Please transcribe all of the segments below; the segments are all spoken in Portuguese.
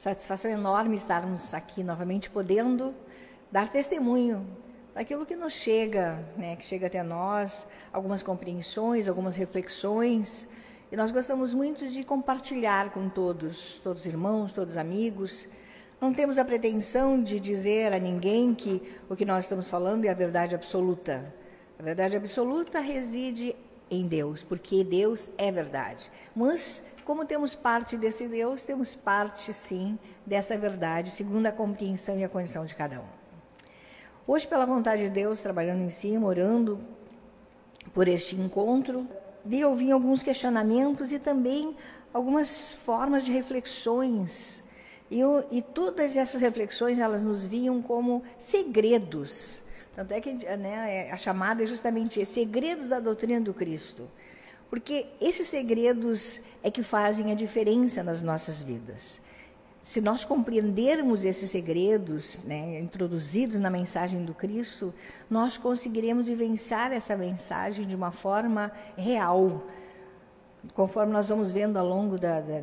Satisfação enorme estarmos aqui novamente podendo dar testemunho daquilo que nos chega, né, que chega até nós, algumas compreensões, algumas reflexões. E nós gostamos muito de compartilhar com todos, todos irmãos, todos amigos. Não temos a pretensão de dizer a ninguém que o que nós estamos falando é a verdade absoluta. A verdade absoluta reside em Deus, porque Deus é verdade. Mas, como temos parte desse Deus, temos parte, sim, dessa verdade, segundo a compreensão e a condição de cada um. Hoje, pela vontade de Deus, trabalhando em cima, orando por este encontro, vi ouvir alguns questionamentos e também algumas formas de reflexões. E, e todas essas reflexões, elas nos viam como segredos tanto é que né, é, a chamada é justamente segredos da doutrina do Cristo. Porque esses segredos é que fazem a diferença nas nossas vidas. Se nós compreendermos esses segredos né, introduzidos na mensagem do Cristo, nós conseguiremos vivenciar essa mensagem de uma forma real. Conforme nós vamos vendo ao longo da, da,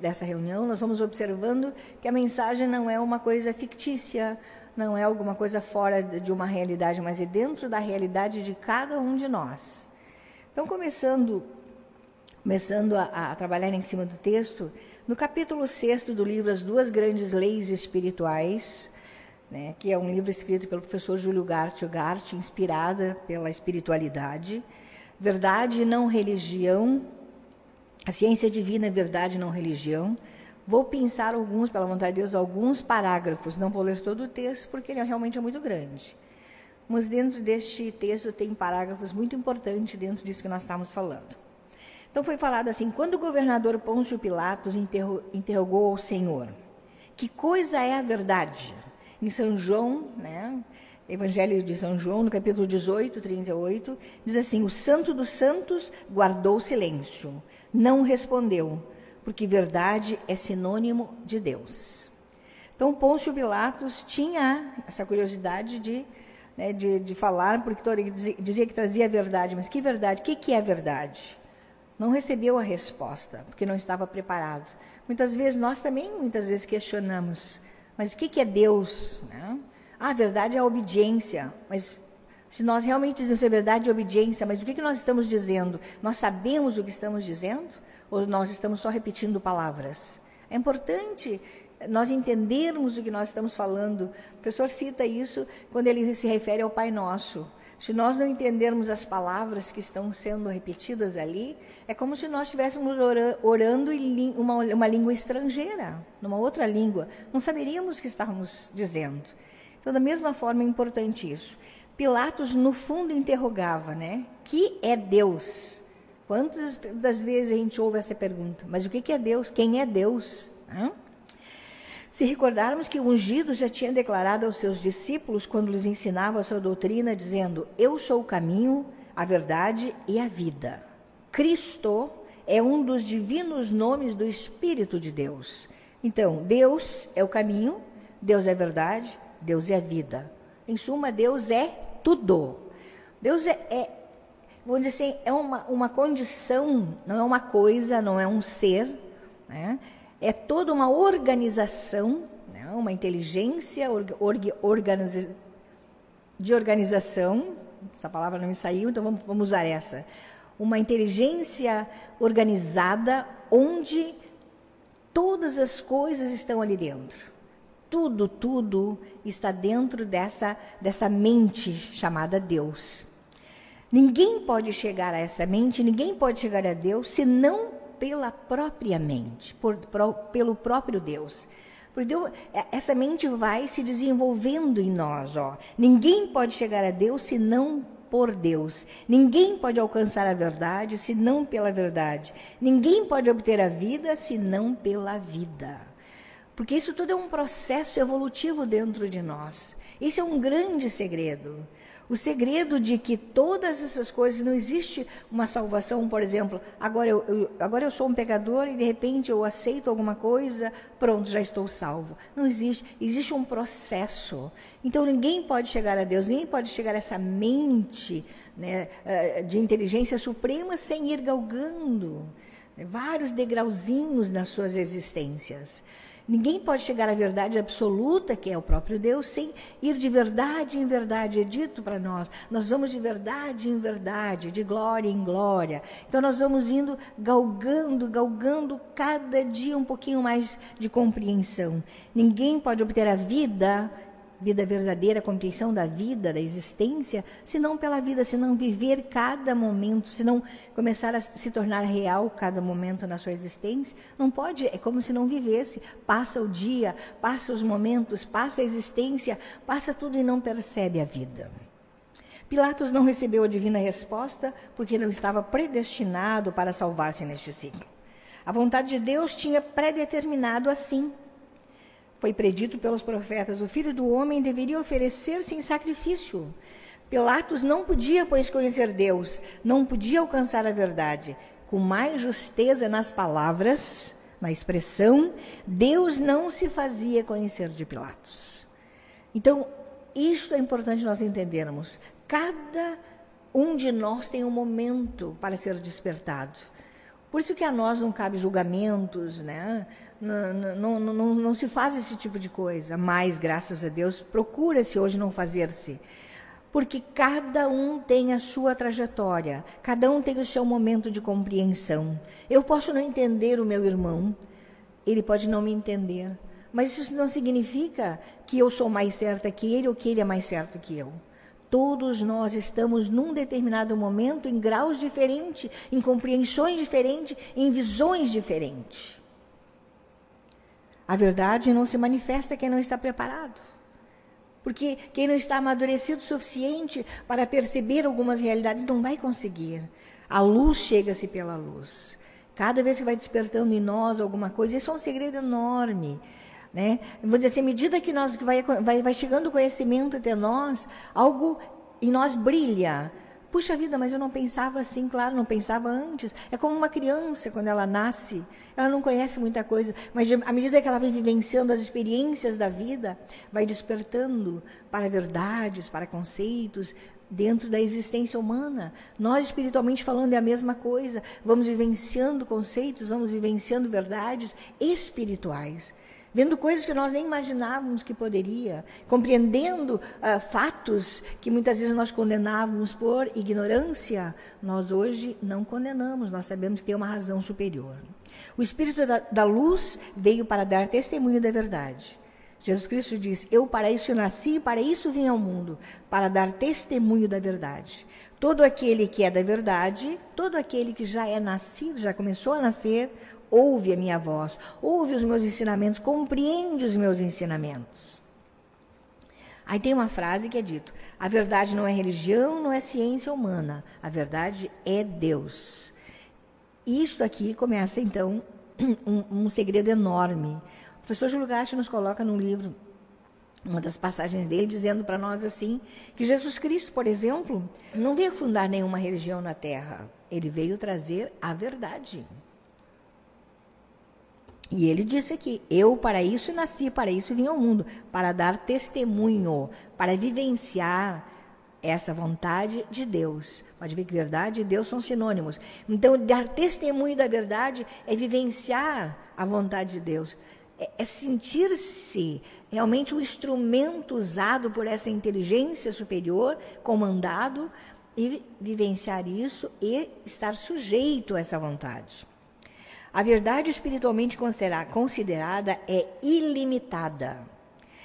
dessa reunião, nós vamos observando que a mensagem não é uma coisa fictícia, não é alguma coisa fora de uma realidade, mas é dentro da realidade de cada um de nós. Então, começando, começando a, a trabalhar em cima do texto, no capítulo 6 do livro As Duas Grandes Leis Espirituais, né, que é um livro escrito pelo professor Júlio Gartio Gart, inspirada pela espiritualidade, Verdade e Não Religião, a ciência divina é verdade e não religião, Vou pensar alguns, pela vontade de Deus, alguns parágrafos. Não vou ler todo o texto, porque ele realmente é muito grande. Mas dentro deste texto tem parágrafos muito importantes dentro disso que nós estamos falando. Então foi falado assim: quando o governador Pôncio Pilatos interrogou ao Senhor, que coisa é a verdade? Em São João, né, Evangelho de São João, no capítulo 18, 38, diz assim: O santo dos santos guardou silêncio, não respondeu porque verdade é sinônimo de Deus. Então, Pôncio Pilatos tinha essa curiosidade de, né, de, de, falar, porque ele dizia, que trazia a verdade, mas que verdade? O que, que é verdade? Não recebeu a resposta, porque não estava preparado. Muitas vezes, nós também, muitas vezes, questionamos, mas o que, que é Deus? Né? Ah, a verdade é a obediência, mas se nós realmente dizemos a verdade é obediência, mas o que, que nós estamos dizendo? Nós sabemos o que estamos dizendo? ou nós estamos só repetindo palavras? É importante nós entendermos o que nós estamos falando. O professor cita isso quando ele se refere ao Pai Nosso. Se nós não entendermos as palavras que estão sendo repetidas ali, é como se nós estivéssemos orando em uma, uma língua estrangeira, numa outra língua. Não saberíamos o que estávamos dizendo. Então, da mesma forma, é importante isso. Pilatos, no fundo, interrogava, né? Que é Deus? Quantas das vezes a gente ouve essa pergunta? Mas o que é Deus? Quem é Deus? Hã? Se recordarmos que o ungido já tinha declarado aos seus discípulos, quando lhes ensinava a sua doutrina, dizendo: Eu sou o caminho, a verdade e a vida. Cristo é um dos divinos nomes do Espírito de Deus. Então, Deus é o caminho, Deus é a verdade, Deus é a vida. Em suma, Deus é tudo. Deus é, é vamos dizer assim, é uma, uma condição, não é uma coisa, não é um ser, né? É toda uma organização, né? uma inteligência de organização, essa palavra não me saiu, então vamos, vamos usar essa. Uma inteligência organizada onde todas as coisas estão ali dentro. Tudo, tudo está dentro dessa, dessa mente chamada Deus. Ninguém pode chegar a essa mente, ninguém pode chegar a Deus senão pela própria mente, por, por, pelo próprio Deus. Porque Deus, é, essa mente vai se desenvolvendo em nós. Ó. Ninguém pode chegar a Deus senão por Deus. Ninguém pode alcançar a verdade senão pela verdade. Ninguém pode obter a vida senão pela vida. Porque isso tudo é um processo evolutivo dentro de nós. Esse é um grande segredo. O segredo de que todas essas coisas, não existe uma salvação, por exemplo, agora eu, eu, agora eu sou um pecador e de repente eu aceito alguma coisa, pronto, já estou salvo. Não existe. Existe um processo. Então ninguém pode chegar a Deus, ninguém pode chegar a essa mente né, eh, de inteligência suprema sem ir galgando vários degrauzinhos nas suas existências. Ninguém pode chegar à verdade absoluta, que é o próprio Deus, sem ir de verdade em verdade. É dito para nós. Nós vamos de verdade em verdade, de glória em glória. Então nós vamos indo galgando, galgando cada dia um pouquinho mais de compreensão. Ninguém pode obter a vida vida verdadeira, a compreensão da vida, da existência, se não pela vida, se não viver cada momento, se não começar a se tornar real cada momento na sua existência, não pode, é como se não vivesse. Passa o dia, passa os momentos, passa a existência, passa tudo e não percebe a vida. Pilatos não recebeu a divina resposta porque não estava predestinado para salvar-se neste ciclo. A vontade de Deus tinha predeterminado assim foi predito pelos profetas: o filho do homem deveria oferecer-se em sacrifício. Pilatos não podia, pois, conhecer Deus, não podia alcançar a verdade. Com mais justeza nas palavras, na expressão, Deus não se fazia conhecer de Pilatos. Então, isto é importante nós entendermos. Cada um de nós tem um momento para ser despertado. Por isso que a nós não cabe julgamentos, né? Não, não, não, não, se faz esse tipo de coisa, mas, graças a Deus, procura-se hoje não fazer-se. Porque cada um tem a sua trajetória, cada um tem o seu momento de compreensão. Eu posso não entender o meu irmão, ele pode não me entender, mas isso não significa que eu sou mais certa que ele ou que ele é mais certo que eu. Todos nós estamos num determinado momento em graus diferentes, em compreensões diferentes, em visões diferentes. A verdade não se manifesta quem não está preparado. Porque quem não está amadurecido o suficiente para perceber algumas realidades não vai conseguir. A luz chega-se pela luz. Cada vez que vai despertando em nós alguma coisa, isso é um segredo enorme. Né? Vou dizer assim, à medida que nós vai, vai, vai chegando o conhecimento até nós, algo em nós brilha. Puxa vida, mas eu não pensava assim, claro, não pensava antes. É como uma criança quando ela nasce ela não conhece muita coisa, mas à medida que ela vai vivenciando as experiências da vida, vai despertando para verdades, para conceitos dentro da existência humana. Nós, espiritualmente falando, é a mesma coisa. Vamos vivenciando conceitos, vamos vivenciando verdades espirituais vendo coisas que nós nem imaginávamos que poderia, compreendendo uh, fatos que muitas vezes nós condenávamos por ignorância, nós hoje não condenamos, nós sabemos que tem uma razão superior. O Espírito da, da luz veio para dar testemunho da verdade. Jesus Cristo diz: Eu para isso nasci e para isso vim ao mundo, para dar testemunho da verdade. Todo aquele que é da verdade, todo aquele que já é nascido, já começou a nascer, ouve a minha voz, ouve os meus ensinamentos, compreende os meus ensinamentos. Aí tem uma frase que é dito: a verdade não é religião, não é ciência humana, a verdade é Deus. Isto aqui começa, então, um, um segredo enorme. O professor Júlio Gatti nos coloca no livro, uma das passagens dele, dizendo para nós assim, que Jesus Cristo, por exemplo, não veio fundar nenhuma religião na Terra. Ele veio trazer a verdade. E ele disse aqui: Eu para isso nasci, para isso vim ao mundo, para dar testemunho, para vivenciar essa vontade de Deus. Pode ver que verdade e Deus são sinônimos. Então, dar testemunho da verdade é vivenciar a vontade de Deus. É, é sentir-se realmente o um instrumento usado por essa inteligência superior, comandado, e vivenciar isso e estar sujeito a essa vontade. A verdade espiritualmente considerada é ilimitada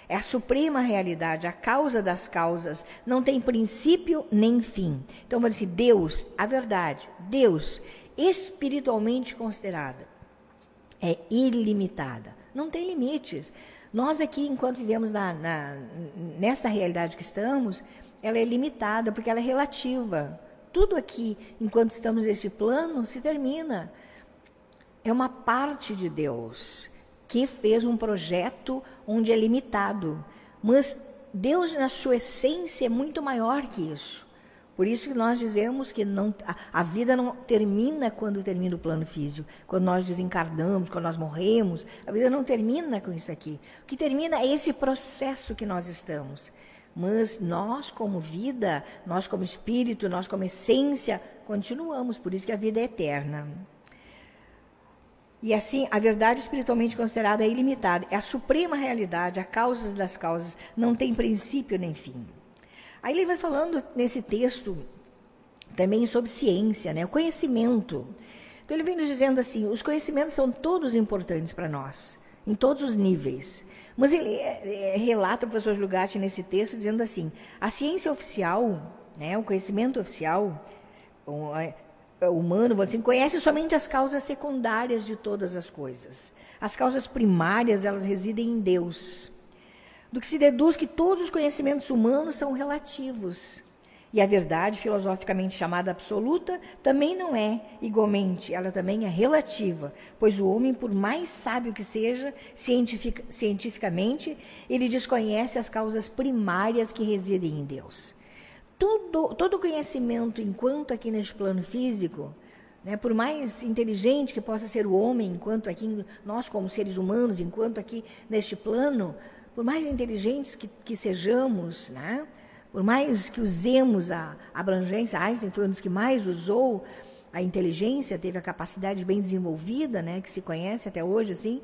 é a suprema realidade, a causa das causas, não tem princípio nem fim. Então, vamos dizer, Deus, a verdade, Deus, espiritualmente considerada, é ilimitada, não tem limites. Nós aqui, enquanto vivemos na, na, nessa realidade que estamos, ela é limitada, porque ela é relativa. Tudo aqui, enquanto estamos nesse plano, se termina. É uma parte de Deus que fez um projeto onde é limitado. Mas Deus, na sua essência, é muito maior que isso. Por isso que nós dizemos que não, a, a, vida não termina quando termina o plano físico, quando nós desencarnamos, quando nós morremos. A vida não termina com isso aqui. O que termina é esse processo que nós estamos. Mas nós, como vida, nós, como espírito, nós, como essência, continuamos. Por isso que a vida é eterna. E assim, a verdade espiritualmente considerada é ilimitada, é a suprema realidade, a causa das causas, não tem princípio nem fim. Aí ele vai falando nesse texto também sobre ciência, né? o conhecimento. Então ele vem nos dizendo assim: os conhecimentos são todos importantes para nós, em todos os níveis. Mas ele é, é, relata o professor Lugatti nesse texto dizendo assim: a ciência oficial, né, o conhecimento oficial é humano, assim, conhece somente as causas secundárias de todas as coisas. As causas primárias, elas residem em Deus. Do que se deduz que todos os conhecimentos humanos são relativos e a verdade, filosoficamente chamada absoluta, também não é igualmente, ela também é relativa, pois o homem, por mais sábio que seja cientific, cientificamente, ele desconhece as causas primárias que residem em Deus. Todo conhecimento, enquanto aqui neste plano físico, né, por mais inteligente que possa ser o homem, enquanto aqui nós como seres humanos, enquanto aqui neste plano, por mais inteligentes que, que sejamos, né, por mais que usemos a abrangência, Einstein foi um dos que mais usou a inteligência, teve a capacidade bem desenvolvida, né, que se conhece até hoje, assim.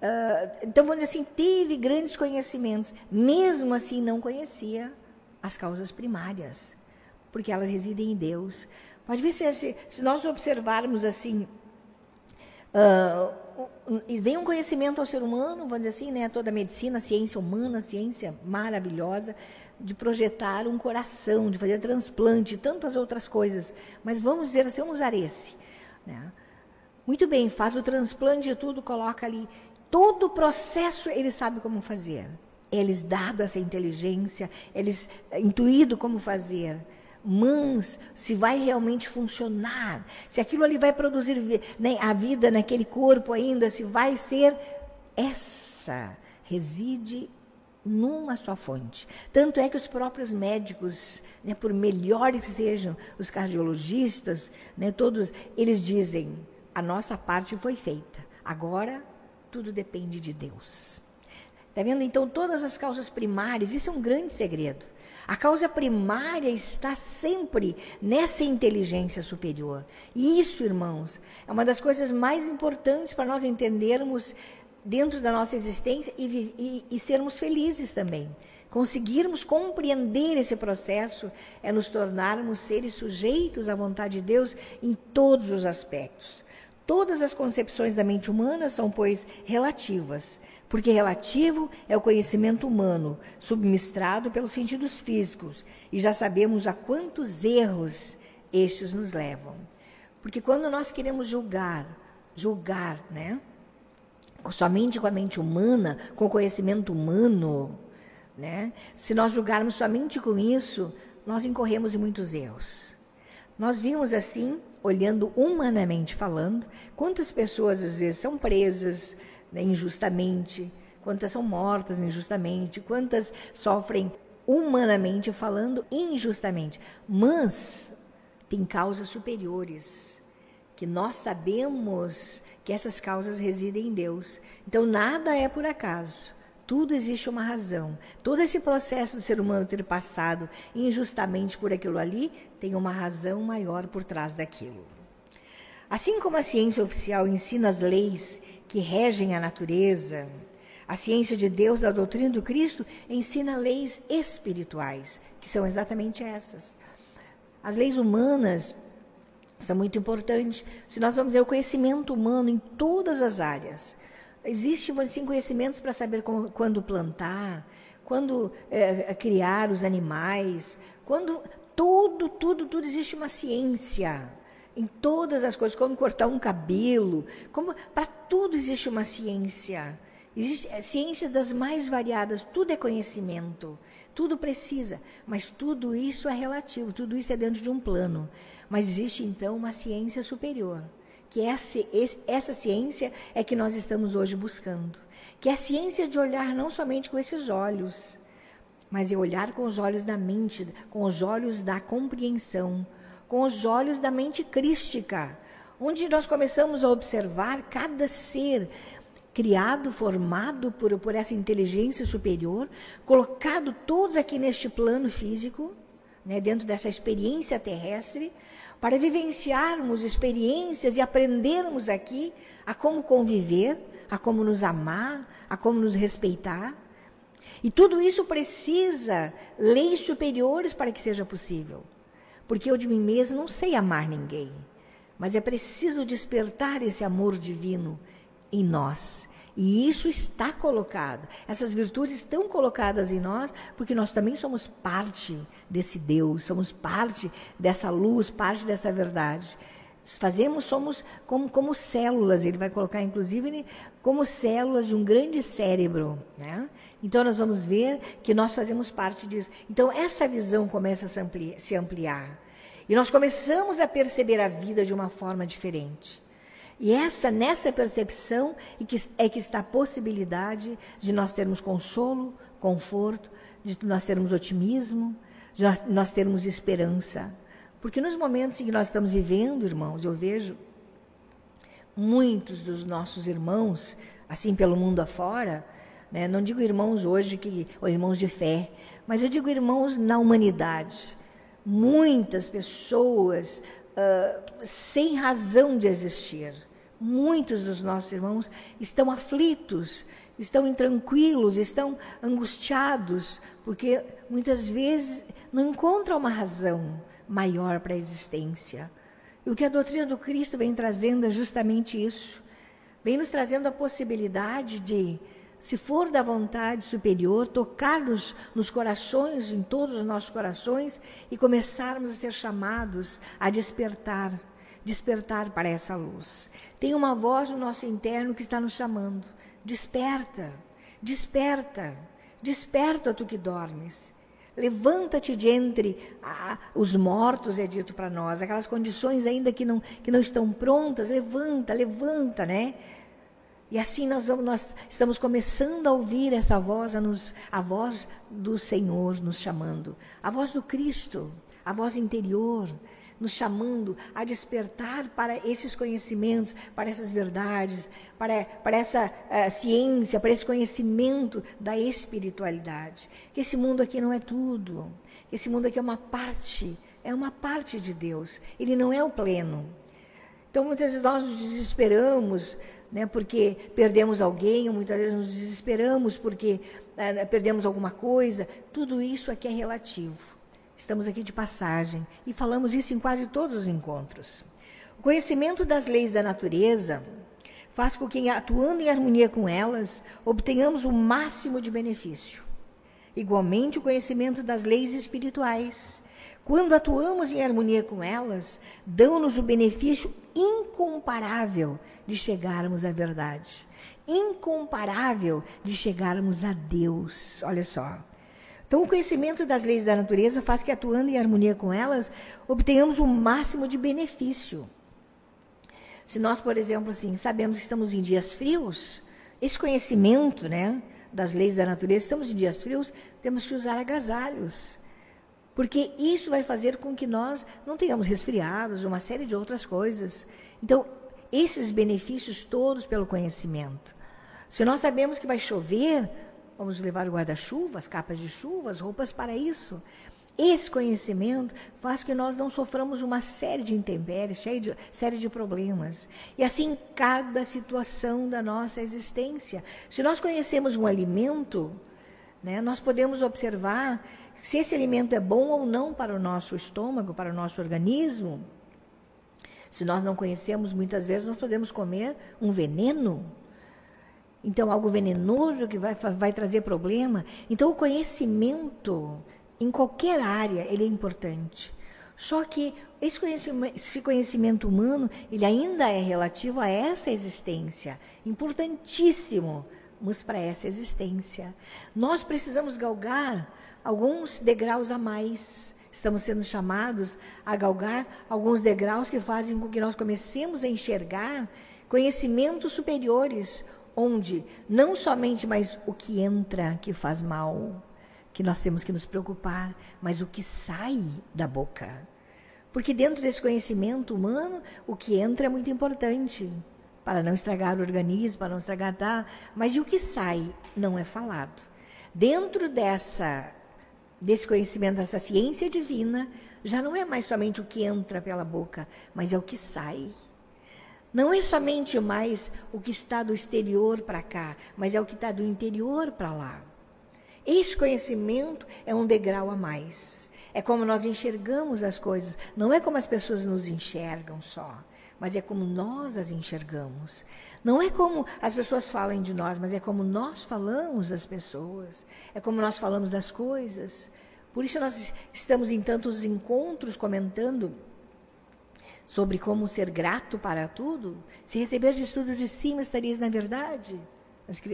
Uh, então, vamos dizer assim, teve grandes conhecimentos, mesmo assim não conhecia as causas primárias, porque elas residem em Deus. Pode ver se, se, se nós observarmos assim, uh, vem um conhecimento ao ser humano, vamos dizer assim, né, toda a medicina, a ciência humana, ciência maravilhosa, de projetar um coração, de fazer transplante, tantas outras coisas. Mas vamos dizer assim, vamos usar esse. Né? Muito bem, faz o transplante e tudo, coloca ali. Todo o processo ele sabe como fazer. Eles dado essa inteligência, eles intuído como fazer. Mas se vai realmente funcionar, se aquilo ali vai produzir né, a vida naquele corpo ainda, se vai ser essa reside numa só fonte. Tanto é que os próprios médicos, né, por melhores que sejam os cardiologistas, né, todos eles dizem: a nossa parte foi feita. Agora tudo depende de Deus. Está vendo? Então, todas as causas primárias, isso é um grande segredo. A causa primária está sempre nessa inteligência superior. E isso, irmãos, é uma das coisas mais importantes para nós entendermos dentro da nossa existência e, e, e sermos felizes também. Conseguirmos compreender esse processo é nos tornarmos seres sujeitos à vontade de Deus em todos os aspectos. Todas as concepções da mente humana são, pois, relativas, porque relativo é o conhecimento humano, submistrado pelos sentidos físicos, e já sabemos a quantos erros estes nos levam. Porque quando nós queremos julgar, julgar, né? somente com a mente humana, com o conhecimento humano, né? Se nós julgarmos somente com isso, nós incorremos em muitos erros. Nós vimos assim, olhando humanamente falando, quantas pessoas às vezes são presas né, injustamente, quantas são mortas injustamente, quantas sofrem humanamente falando injustamente, mas tem causas superiores que nós sabemos que essas causas residem em Deus. Então nada é por acaso. Tudo existe uma razão. Todo esse processo do ser humano ter passado injustamente por aquilo ali tem uma razão maior por trás daquilo. Assim como a ciência oficial ensina as leis que regem a natureza, a ciência de Deus da doutrina do Cristo ensina leis espirituais, que são exatamente essas. As leis humanas é muito importante. Se nós vamos ver o conhecimento humano em todas as áreas, existem assim, conhecimentos para saber como, quando plantar, quando é, criar os animais, quando tudo, tudo, tudo existe uma ciência em todas as coisas, como cortar um cabelo, como para tudo existe uma ciência. Existe é, ciência das mais variadas, tudo é conhecimento, tudo precisa, mas tudo isso é relativo, tudo isso é dentro de um plano. Mas existe então uma ciência superior, que essa, essa ciência é que nós estamos hoje buscando. Que é a ciência de olhar não somente com esses olhos, mas é olhar com os olhos da mente, com os olhos da compreensão, com os olhos da mente crística, onde nós começamos a observar cada ser criado, formado por, por essa inteligência superior, colocado todos aqui neste plano físico, né, dentro dessa experiência terrestre, para vivenciarmos experiências e aprendermos aqui a como conviver, a como nos amar, a como nos respeitar. E tudo isso precisa leis superiores para que seja possível. Porque eu de mim mesmo não sei amar ninguém, mas é preciso despertar esse amor divino em nós. E isso está colocado. Essas virtudes estão colocadas em nós, porque nós também somos parte desse Deus, somos parte dessa luz, parte dessa verdade. Fazemos, somos como, como células, ele vai colocar inclusive como células de um grande cérebro. Né? Então nós vamos ver que nós fazemos parte disso. Então essa visão começa a se ampliar. Se ampliar. E nós começamos a perceber a vida de uma forma diferente. E essa, nessa percepção é que, é que está a possibilidade de nós termos consolo, conforto, de nós termos otimismo, de nós, nós termos esperança. Porque nos momentos em que nós estamos vivendo, irmãos, eu vejo muitos dos nossos irmãos, assim pelo mundo afora, né? não digo irmãos hoje, que, ou irmãos de fé, mas eu digo irmãos na humanidade. Muitas pessoas uh, sem razão de existir. Muitos dos nossos irmãos estão aflitos, estão intranquilos, estão angustiados, porque muitas vezes não encontram uma razão maior para a existência. E o que a doutrina do Cristo vem trazendo é justamente isso. Vem nos trazendo a possibilidade de, se for da vontade superior, tocar-nos nos corações, em todos os nossos corações, e começarmos a ser chamados a despertar, despertar para essa luz. Tem uma voz no nosso interno que está nos chamando. Desperta, desperta, desperta tu que dormes. Levanta-te de entre ah, os mortos, é dito para nós, aquelas condições ainda que não, que não estão prontas, levanta, levanta, né? E assim nós, vamos, nós estamos começando a ouvir essa voz, a, nos, a voz do Senhor nos chamando, a voz do Cristo, a voz interior, nos chamando a despertar para esses conhecimentos, para essas verdades, para, para essa uh, ciência, para esse conhecimento da espiritualidade. Que esse mundo aqui não é tudo. Esse mundo aqui é uma parte, é uma parte de Deus. Ele não é o pleno. Então muitas vezes nós nos desesperamos, né, porque perdemos alguém, ou muitas vezes nos desesperamos porque uh, perdemos alguma coisa. Tudo isso aqui é relativo. Estamos aqui de passagem e falamos isso em quase todos os encontros. O conhecimento das leis da natureza faz com que, atuando em harmonia com elas, obtenhamos o máximo de benefício. Igualmente, o conhecimento das leis espirituais, quando atuamos em harmonia com elas, dão-nos o benefício incomparável de chegarmos à verdade, incomparável de chegarmos a Deus. Olha só. Então, o conhecimento das leis da natureza faz que, atuando em harmonia com elas, obtenhamos o máximo de benefício. Se nós, por exemplo, assim, sabemos que estamos em dias frios, esse conhecimento né, das leis da natureza, estamos em dias frios, temos que usar agasalhos. Porque isso vai fazer com que nós não tenhamos resfriados, uma série de outras coisas. Então, esses benefícios todos pelo conhecimento. Se nós sabemos que vai chover, Vamos levar o guarda-chuva, as capas de chuva, as roupas para isso. Esse conhecimento faz que nós não soframos uma série de intempéries, de, série de problemas. E assim, cada situação da nossa existência. Se nós conhecemos um alimento, né, nós podemos observar se esse alimento é bom ou não para o nosso estômago, para o nosso organismo. Se nós não conhecemos, muitas vezes nós podemos comer um veneno então, algo venenoso que vai, vai trazer problema. Então, o conhecimento, em qualquer área, ele é importante. Só que esse conhecimento, esse conhecimento humano, ele ainda é relativo a essa existência. Importantíssimo, mas para essa existência. Nós precisamos galgar alguns degraus a mais. Estamos sendo chamados a galgar alguns degraus que fazem com que nós comecemos a enxergar conhecimentos superiores, onde não somente mais o que entra que faz mal, que nós temos que nos preocupar, mas o que sai da boca. Porque dentro desse conhecimento humano, o que entra é muito importante para não estragar o organismo, para não estragar tá, mas e o que sai não é falado. Dentro dessa desse conhecimento dessa ciência divina, já não é mais somente o que entra pela boca, mas é o que sai. Não é somente mais o que está do exterior para cá, mas é o que está do interior para lá. Esse conhecimento é um degrau a mais. É como nós enxergamos as coisas. Não é como as pessoas nos enxergam só, mas é como nós as enxergamos. Não é como as pessoas falam de nós, mas é como nós falamos das pessoas. É como nós falamos das coisas. Por isso nós estamos em tantos encontros comentando sobre como ser grato para tudo. Se receber de estudo de cima, estarias na verdade.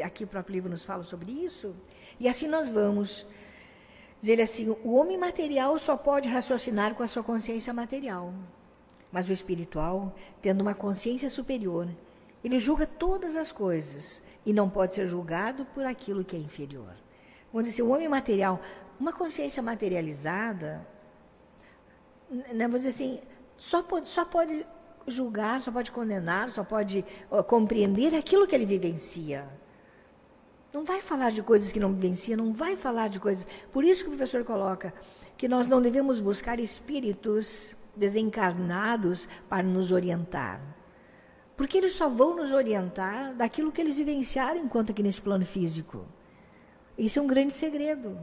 Aqui o próprio livro nos fala sobre isso. E assim nós vamos. Dizer assim: o homem material só pode raciocinar com a sua consciência material. Mas o espiritual, tendo uma consciência superior, ele julga todas as coisas e não pode ser julgado por aquilo que é inferior. Vamos dizer o homem material, uma consciência materializada, né, vamos dizer assim, só pode, só pode julgar, só pode condenar, só pode compreender aquilo que ele vivencia. Não vai falar de coisas que não vivencia, não vai falar de coisas. Por isso que o professor coloca que nós não devemos buscar espíritos desencarnados para nos orientar. Porque eles só vão nos orientar daquilo que eles vivenciaram enquanto aqui nesse plano físico. Isso é um grande segredo.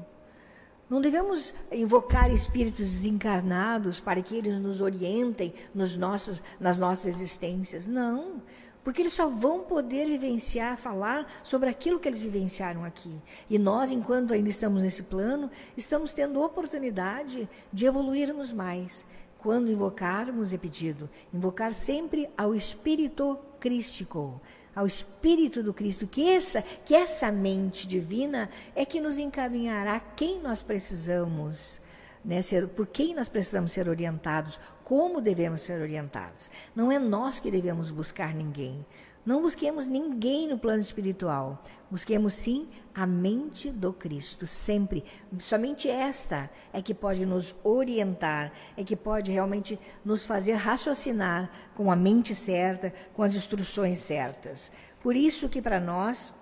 Não devemos invocar espíritos desencarnados para que eles nos orientem nos nossos, nas nossas existências. Não. Porque eles só vão poder vivenciar, falar sobre aquilo que eles vivenciaram aqui. E nós, enquanto ainda estamos nesse plano, estamos tendo oportunidade de evoluirmos mais. Quando invocarmos, é pedido, invocar sempre ao Espírito Crístico, ao Espírito do Cristo, que essa, que essa mente divina é que nos encaminhará quem nós precisamos, né, ser, por quem nós precisamos ser orientados, como devemos ser orientados. Não é nós que devemos buscar ninguém. Não busquemos ninguém no plano espiritual. Busquemos sim a mente do Cristo, sempre. Somente esta é que pode nos orientar, é que pode realmente nos fazer raciocinar com a mente certa, com as instruções certas. Por isso que para nós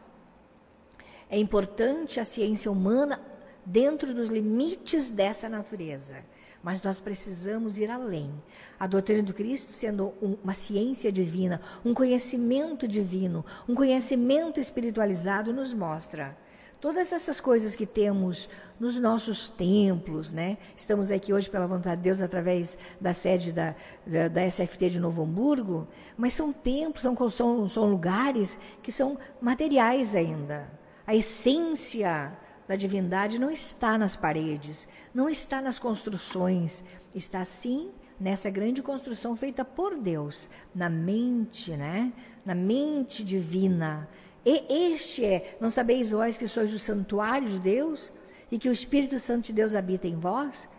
é importante a ciência humana dentro dos limites dessa natureza. Mas nós precisamos ir além. A doutrina do Cristo sendo um, uma ciência divina, um conhecimento divino, um conhecimento espiritualizado, nos mostra todas essas coisas que temos nos nossos templos, né? Estamos aqui hoje pela vontade de Deus através da sede da, da, da SFT de Novo Hamburgo, mas são templos, são, são, são lugares que são materiais ainda. A essência da divindade não está nas paredes, não está nas construções, está sim nessa grande construção feita por Deus, na mente, né? Na mente divina. E este é, não sabeis vós que sois o santuário de Deus e que o Espírito Santo de Deus habita em vós?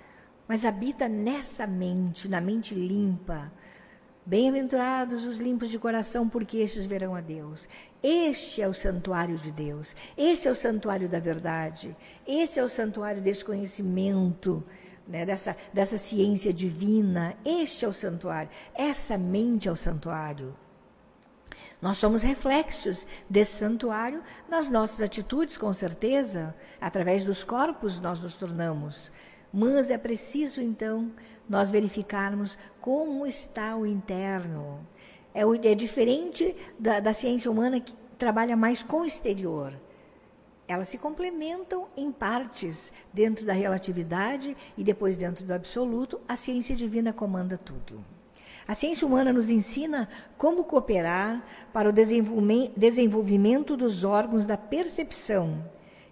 Mas habita nessa mente, na mente limpa, Bem-aventurados os limpos de coração, porque estes verão a Deus. Este é o santuário de Deus. Esse é o santuário da verdade. Esse é o santuário desse conhecimento, né, dessa, dessa ciência divina. Este é o santuário. Essa mente é o santuário. Nós somos reflexos desse santuário nas nossas atitudes, com certeza. Através dos corpos nós nos tornamos. Mas é preciso, então, nós verificarmos como está o interno. É, é diferente da, da ciência humana que trabalha mais com o exterior. Elas se complementam em partes dentro da relatividade e depois dentro do absoluto. A ciência divina comanda tudo. A ciência humana nos ensina como cooperar para o desenvolvimento dos órgãos da percepção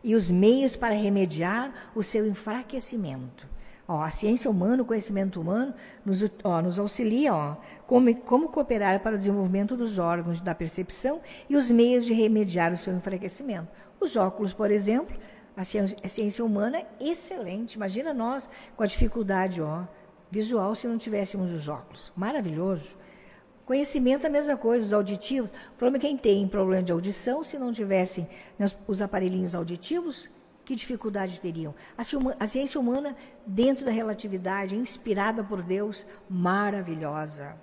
e os meios para remediar o seu enfraquecimento. Ó, a ciência humana, o conhecimento humano, nos, ó, nos auxilia ó, como, como cooperar para o desenvolvimento dos órgãos da percepção e os meios de remediar o seu enfraquecimento. Os óculos, por exemplo, a ciência, a ciência humana é excelente. Imagina nós com a dificuldade ó, visual se não tivéssemos os óculos. Maravilhoso. Conhecimento é a mesma coisa, os auditivos. O problema é quem tem problema de audição, se não tivessem os aparelhinhos auditivos, que dificuldade teriam? A ciência humana, dentro da relatividade, inspirada por Deus, maravilhosa.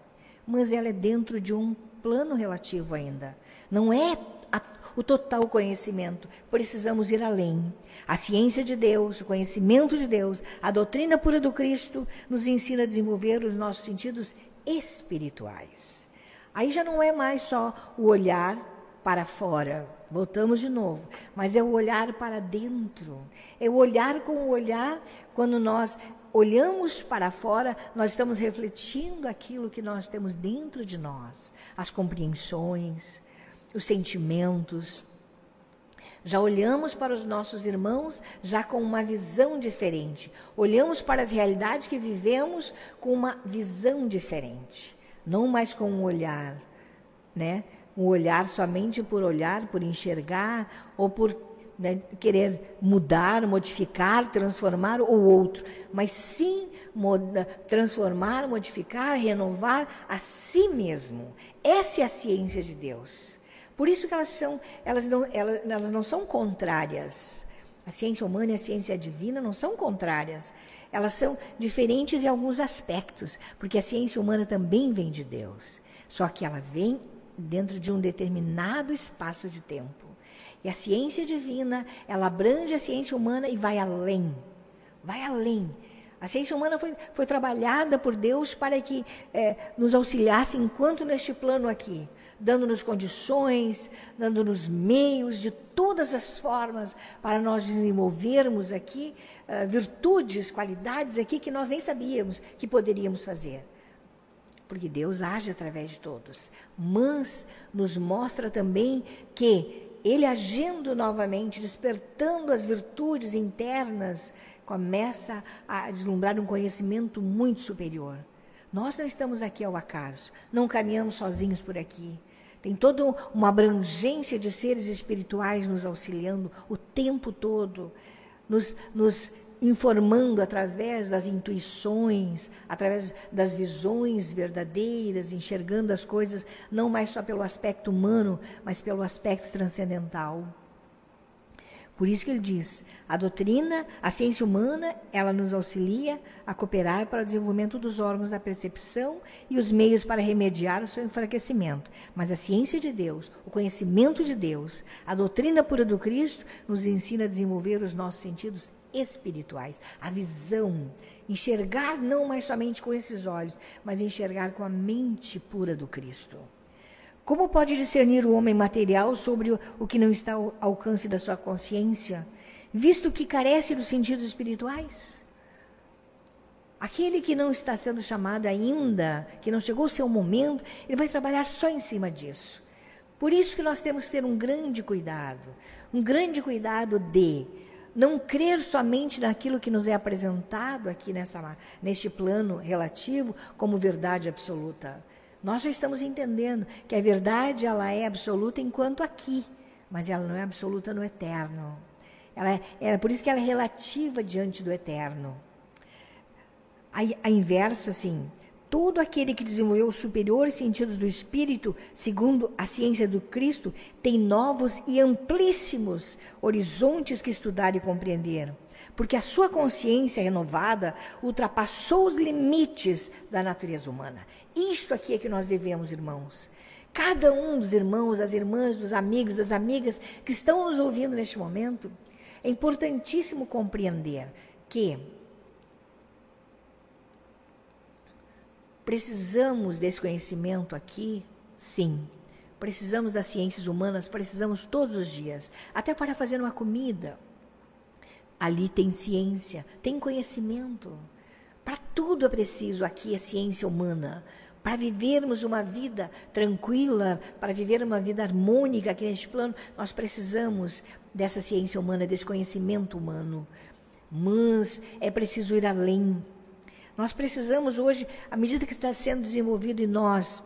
Mas ela é dentro de um plano relativo ainda. Não é a, o total conhecimento. Precisamos ir além. A ciência de Deus, o conhecimento de Deus, a doutrina pura do Cristo nos ensina a desenvolver os nossos sentidos espirituais. Aí já não é mais só o olhar para fora, voltamos de novo, mas é o olhar para dentro. É o olhar com o olhar quando nós olhamos para fora, nós estamos refletindo aquilo que nós temos dentro de nós, as compreensões, os sentimentos. Já olhamos para os nossos irmãos já com uma visão diferente. Olhamos para as realidades que vivemos com uma visão diferente, não mais com um olhar, né? Um olhar somente por olhar, por enxergar ou por né, querer mudar, modificar, transformar o outro, mas sim moda, transformar, modificar, renovar a si mesmo. Essa é a ciência de Deus. Por isso que elas são, elas não, elas, elas não são contrárias. A ciência humana e a ciência divina não são contrárias. Elas são diferentes em alguns aspectos, porque a ciência humana também vem de Deus. Só que ela vem dentro de um determinado espaço de tempo. E a ciência divina, ela abrange a ciência humana e vai além. Vai além. A ciência humana foi, foi trabalhada por Deus para que é, nos auxiliasse enquanto neste plano aqui dando-nos condições, dando-nos meios de todas as formas para nós desenvolvermos aqui uh, virtudes, qualidades aqui que nós nem sabíamos que poderíamos fazer. Porque Deus age através de todos. Mas nos mostra também que Ele agindo novamente, despertando as virtudes internas, começa a deslumbrar um conhecimento muito superior. Nós não estamos aqui ao acaso, não caminhamos sozinhos por aqui. Tem toda uma abrangência de seres espirituais nos auxiliando o tempo todo, nos, nos informando através das intuições, através das visões verdadeiras, enxergando as coisas não mais só pelo aspecto humano, mas pelo aspecto transcendental. Por isso que ele diz: a doutrina, a ciência humana, ela nos auxilia a cooperar para o desenvolvimento dos órgãos da percepção e os meios para remediar o seu enfraquecimento. Mas a ciência de Deus, o conhecimento de Deus, a doutrina pura do Cristo nos ensina a desenvolver os nossos sentidos espirituais, a visão, enxergar não mais somente com esses olhos, mas enxergar com a mente pura do Cristo. Como pode discernir o homem material sobre o que não está ao alcance da sua consciência, visto que carece dos sentidos espirituais? Aquele que não está sendo chamado ainda, que não chegou o seu momento, ele vai trabalhar só em cima disso. Por isso que nós temos que ter um grande cuidado, um grande cuidado de não crer somente naquilo que nos é apresentado aqui nessa, neste plano relativo como verdade absoluta. Nós já estamos entendendo que a verdade ela é absoluta enquanto aqui, mas ela não é absoluta no eterno. Ela é, é por isso que ela é relativa diante do eterno. A, a inversa, assim, todo aquele que desenvolveu os superiores sentidos do espírito, segundo a ciência do Cristo, tem novos e amplíssimos horizontes que estudar e compreender porque a sua consciência renovada ultrapassou os limites da natureza humana. Isto aqui é que nós devemos, irmãos. Cada um dos irmãos, das irmãs, dos amigos, das amigas que estão nos ouvindo neste momento, é importantíssimo compreender que precisamos desse conhecimento aqui, sim. Precisamos das ciências humanas, precisamos todos os dias, até para fazer uma comida. Ali tem ciência, tem conhecimento. Para tudo é preciso aqui a ciência humana para vivermos uma vida tranquila, para viver uma vida harmônica aqui neste plano, nós precisamos dessa ciência humana, desse conhecimento humano. Mas é preciso ir além. Nós precisamos hoje, à medida que está sendo desenvolvido em nós,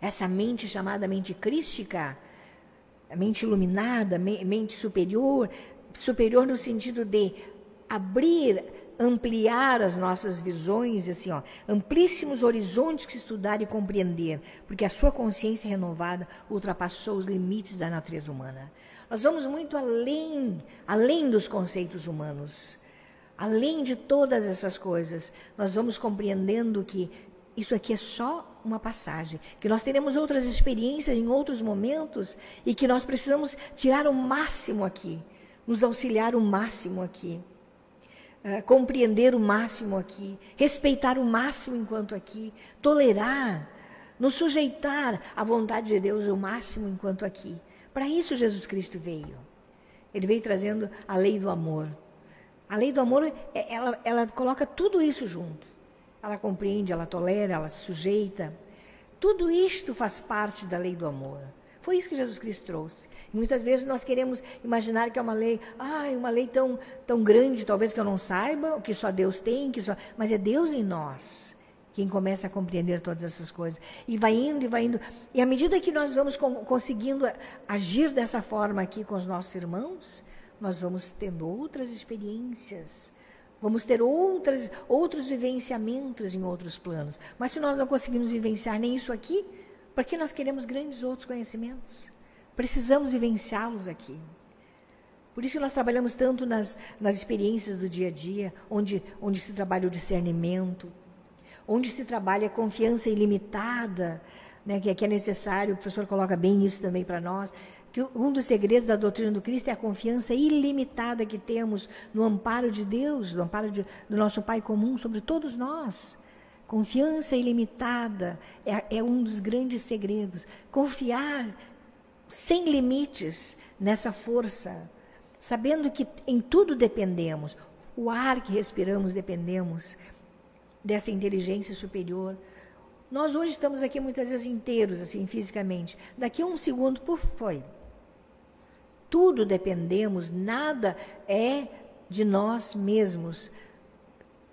essa mente chamada mente crística, a mente iluminada, mente superior, superior no sentido de abrir ampliar as nossas visões, assim, ó, amplíssimos horizontes que estudar e compreender, porque a sua consciência renovada ultrapassou os limites da natureza humana. Nós vamos muito além, além dos conceitos humanos. Além de todas essas coisas, nós vamos compreendendo que isso aqui é só uma passagem, que nós teremos outras experiências em outros momentos e que nós precisamos tirar o máximo aqui, nos auxiliar o máximo aqui. Eh, compreender o máximo aqui, respeitar o máximo enquanto aqui, tolerar, nos sujeitar à vontade de Deus o máximo enquanto aqui. Para isso Jesus Cristo veio. Ele veio trazendo a lei do amor. A lei do amor, é, ela, ela coloca tudo isso junto. Ela compreende, ela tolera, ela se sujeita. Tudo isto faz parte da lei do amor. Foi isso que Jesus Cristo trouxe. E muitas vezes nós queremos imaginar que é uma lei, ai, uma lei tão, tão grande, talvez que eu não saiba, o que só Deus tem, que só... mas é Deus em nós quem começa a compreender todas essas coisas. E vai indo e vai indo. E à medida que nós vamos conseguindo agir dessa forma aqui com os nossos irmãos, nós vamos tendo outras experiências. Vamos ter outras, outros vivenciamentos em outros planos. Mas se nós não conseguimos vivenciar nem isso aqui, para que nós queremos grandes outros conhecimentos? Precisamos vivenciá-los aqui. Por isso nós trabalhamos tanto nas, nas experiências do dia a dia, onde, onde se trabalha o discernimento, onde se trabalha a confiança ilimitada, né, que, que é necessário, o professor coloca bem isso também para nós, que um dos segredos da doutrina do Cristo é a confiança ilimitada que temos no amparo de Deus, no amparo de, do nosso Pai comum sobre todos nós. Confiança ilimitada é, é um dos grandes segredos. Confiar sem limites nessa força, sabendo que em tudo dependemos. O ar que respiramos dependemos dessa inteligência superior. Nós hoje estamos aqui muitas vezes inteiros, assim, fisicamente. Daqui a um segundo, por foi. Tudo dependemos, nada é de nós mesmos.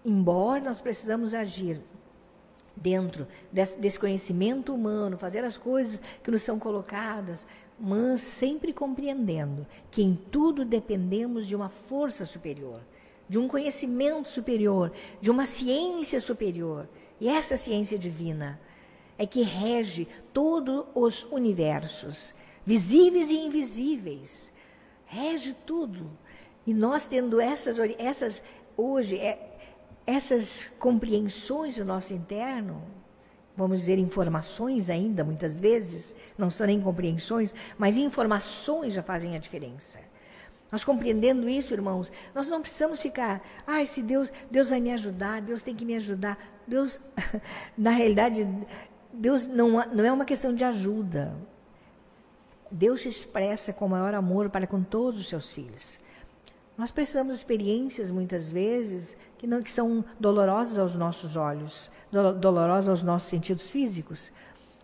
Embora nós precisamos agir dentro desse, desse conhecimento humano, fazer as coisas que nos são colocadas, mas sempre compreendendo que em tudo dependemos de uma força superior de um conhecimento superior, de uma ciência superior. E essa ciência divina é que rege todos os universos, visíveis e invisíveis. Rege tudo. E nós tendo essas, essas hoje, é, essas compreensões do nosso interno, vamos dizer informações ainda, muitas vezes, não são nem compreensões, mas informações já fazem a diferença. Nós compreendendo isso, irmãos, nós não precisamos ficar, ai, se Deus, Deus vai me ajudar, Deus tem que me ajudar. Deus, na realidade, Deus não, não é uma questão de ajuda. Deus se expressa com maior amor para com todos os seus filhos. Nós precisamos de experiências, muitas vezes, que, não, que são dolorosas aos nossos olhos, dolorosas aos nossos sentidos físicos,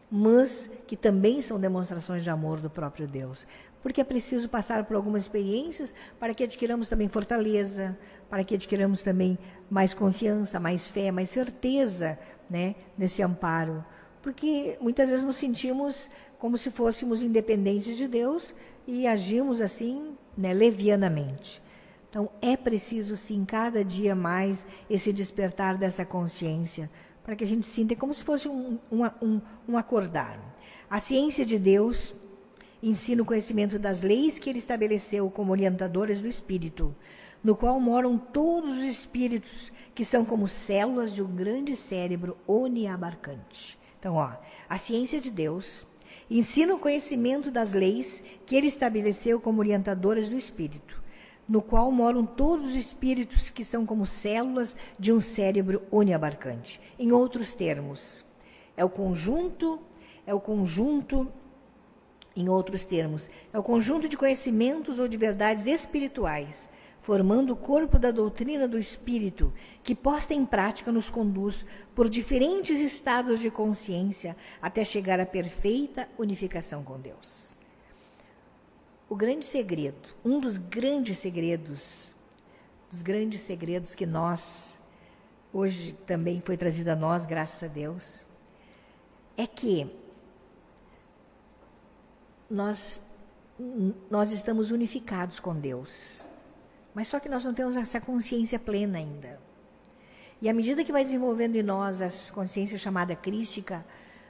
mas que também são demonstrações de amor do próprio Deus porque é preciso passar por algumas experiências para que adquiramos também fortaleza, para que adquiramos também mais confiança, mais fé, mais certeza né, nesse amparo. Porque muitas vezes nos sentimos como se fôssemos independentes de Deus e agimos assim né, levianamente. Então é preciso sim cada dia mais esse despertar dessa consciência para que a gente sinta como se fosse um, um, um, um acordar. A ciência de Deus ensina o conhecimento das leis que ele estabeleceu como orientadoras do espírito, no qual moram todos os espíritos que são como células de um grande cérebro oniabarcante. Então, ó, a ciência de Deus ensina o conhecimento das leis que ele estabeleceu como orientadoras do espírito, no qual moram todos os espíritos que são como células de um cérebro oniabarcante. Em outros termos, é o conjunto, é o conjunto em outros termos, é o conjunto de conhecimentos ou de verdades espirituais, formando o corpo da doutrina do espírito, que posta em prática nos conduz por diferentes estados de consciência até chegar à perfeita unificação com Deus. O grande segredo, um dos grandes segredos, dos grandes segredos que nós, hoje também foi trazido a nós, graças a Deus, é que nós, nós estamos unificados com Deus. Mas só que nós não temos essa consciência plena ainda. E à medida que vai desenvolvendo em nós essa consciência chamada crística,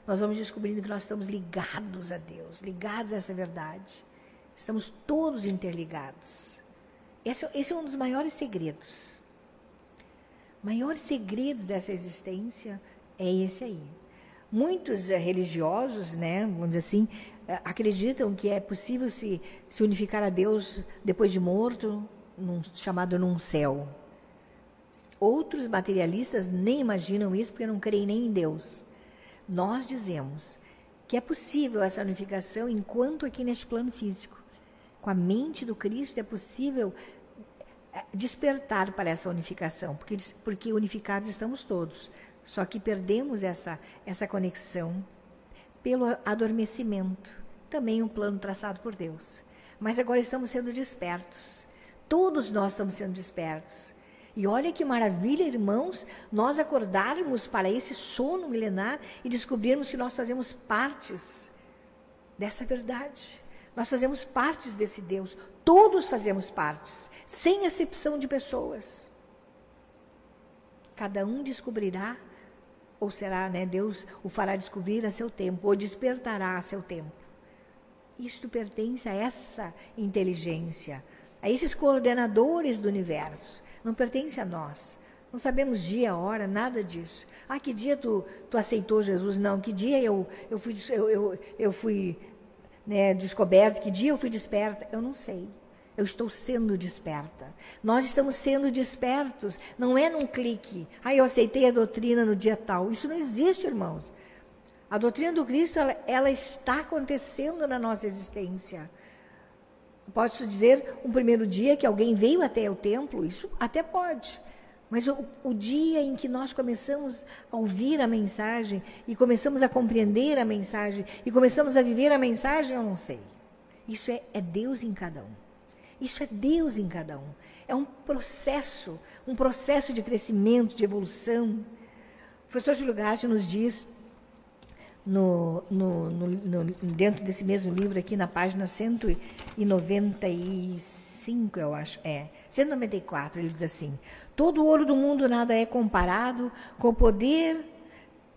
nós vamos descobrindo que nós estamos ligados a Deus, ligados a essa verdade. Estamos todos interligados. Esse, esse é um dos maiores segredos. Maiores segredos dessa existência é esse aí. Muitos eh, religiosos, né, vamos dizer assim, eh, acreditam que é possível se, se unificar a Deus depois de morto, num, chamado num céu. Outros materialistas nem imaginam isso porque não creem nem em Deus. Nós dizemos que é possível essa unificação enquanto aqui neste plano físico. Com a mente do Cristo é possível é, despertar para essa unificação, porque, porque unificados estamos todos. Só que perdemos essa, essa conexão pelo adormecimento, também um plano traçado por Deus. Mas agora estamos sendo despertos. Todos nós estamos sendo despertos. E olha que maravilha, irmãos, nós acordarmos para esse sono milenar e descobrirmos que nós fazemos partes dessa verdade. Nós fazemos partes desse Deus. Todos fazemos partes, sem exceção de pessoas. Cada um descobrirá, ou será, né, Deus o fará descobrir a seu tempo, ou despertará a seu tempo. Isto pertence a essa inteligência, a esses coordenadores do universo não pertence a nós. Não sabemos dia, hora, nada disso. Ah, que dia tu, tu aceitou Jesus? Não, que dia eu, eu fui, eu, eu, eu fui né, descoberta, que dia eu fui desperta? Eu não sei. Eu estou sendo desperta. Nós estamos sendo despertos. Não é num clique. Ah, eu aceitei a doutrina no dia tal. Isso não existe, irmãos. A doutrina do Cristo, ela, ela está acontecendo na nossa existência. Posso dizer um primeiro dia que alguém veio até o templo? Isso até pode. Mas o, o, dia em que nós começamos a ouvir a mensagem e começamos a compreender a mensagem e começamos a viver a mensagem, eu não sei. Isso é, é Deus em cada um. Isso é Deus em cada um. É um processo, um processo de crescimento, de evolução. O professor Júlio Gatti nos diz no, no, no, dentro desse mesmo livro, aqui na página 195, eu acho, é, 194, ele diz assim: Todo o ouro do mundo nada é comparado com o poder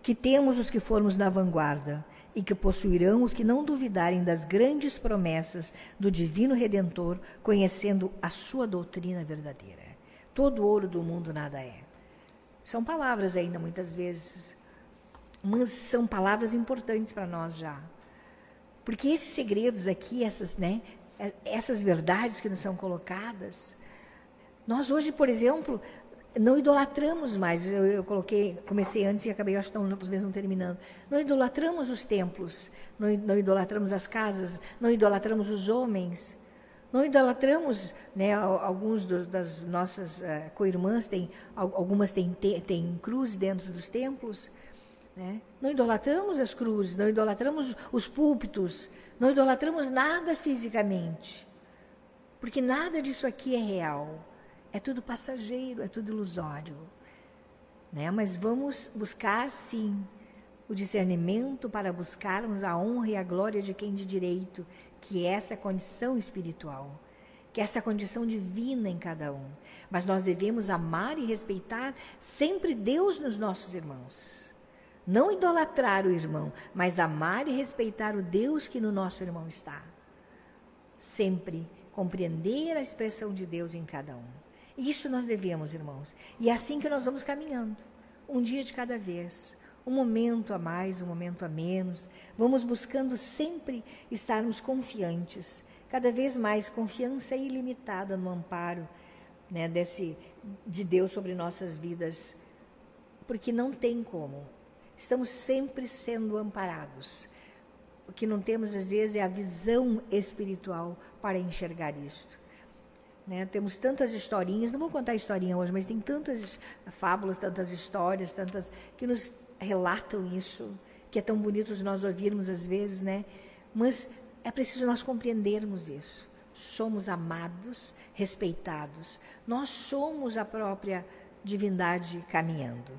que temos os que formos na vanguarda e que possuirão os que não duvidarem das grandes promessas do Divino Redentor, conhecendo a sua doutrina verdadeira. Todo ouro do mundo nada é. São palavras ainda muitas vezes mas são palavras importantes para nós já. Porque esses segredos aqui, essas, né, essas verdades que nos são colocadas, nós hoje, por exemplo, não idolatramos mais. Eu, eu coloquei, comecei antes e acabei, acho que talvez não terminando. Não idolatramos os templos, não, não idolatramos as casas, não idolatramos os homens. Não idolatramos, né, alguns dos, das nossas uh, co-irmãs, têm, algumas têm, têm cruz dentro dos templos, né? Não idolatramos as cruzes, não idolatramos os púlpitos, não idolatramos nada fisicamente. Porque nada disso aqui é real. É tudo passageiro, é tudo ilusório. Né? Mas vamos buscar, sim, o discernimento para buscarmos a honra e a glória de quem de direito, que é essa condição espiritual, que é essa condição divina em cada um. Mas nós devemos amar e respeitar sempre Deus nos nossos irmãos. Não idolatrar o irmão, mas amar e respeitar o Deus que no nosso irmão está. Sempre compreender a expressão de Deus em cada um. Isso nós devemos, irmãos. E é assim que nós vamos caminhando, um dia de cada vez, um momento a mais, um momento a menos. Vamos buscando sempre estarmos confiantes, cada vez mais confiança ilimitada no amparo né, desse, de Deus sobre nossas vidas, porque não tem como Estamos sempre sendo amparados. O que não temos, às vezes, é a visão espiritual para enxergar isto. Né? Temos tantas historinhas, não vou contar historinha hoje, mas tem tantas fábulas, tantas histórias, tantas que nos relatam isso, que é tão bonito nós ouvirmos às vezes, né? Mas é preciso nós compreendermos isso. Somos amados, respeitados. Nós somos a própria divindade caminhando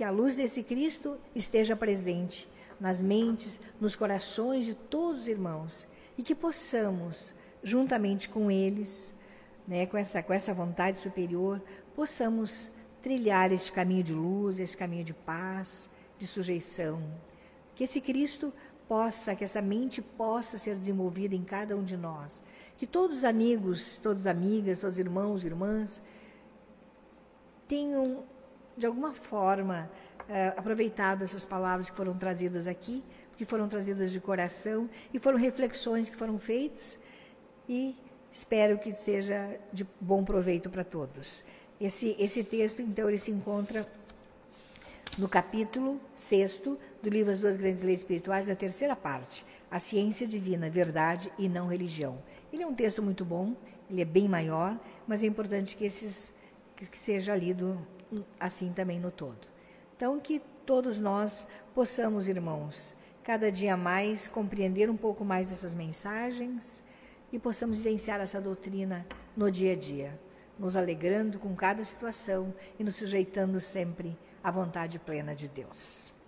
que a luz desse Cristo esteja presente nas mentes, nos corações de todos os irmãos e que possamos, juntamente com eles, né, com, essa, com essa vontade superior, possamos trilhar este caminho de luz, esse caminho de paz, de sujeição. Que esse Cristo possa, que essa mente possa ser desenvolvida em cada um de nós. Que todos os amigos, todas as amigas, todos os irmãos irmãs tenham de alguma forma, uh, aproveitado essas palavras que foram trazidas aqui, que foram trazidas de coração e foram reflexões que foram feitas e espero que seja de bom proveito para todos. Esse, esse texto, então, ele se encontra no capítulo 6 do livro As Duas Grandes Leis Espirituais, da terceira parte, A Ciência Divina, Verdade e Não Religião. Ele é um texto muito bom, ele é bem maior, mas é importante que, esses, que seja lido assim também no todo. Então, que todos nós possamos, irmãos, cada dia mais compreender um pouco mais dessas mensagens e possamos vivenciar essa doutrina no dia a dia, nos alegrando com cada situação e nos sujeitando sempre à vontade plena de Deus.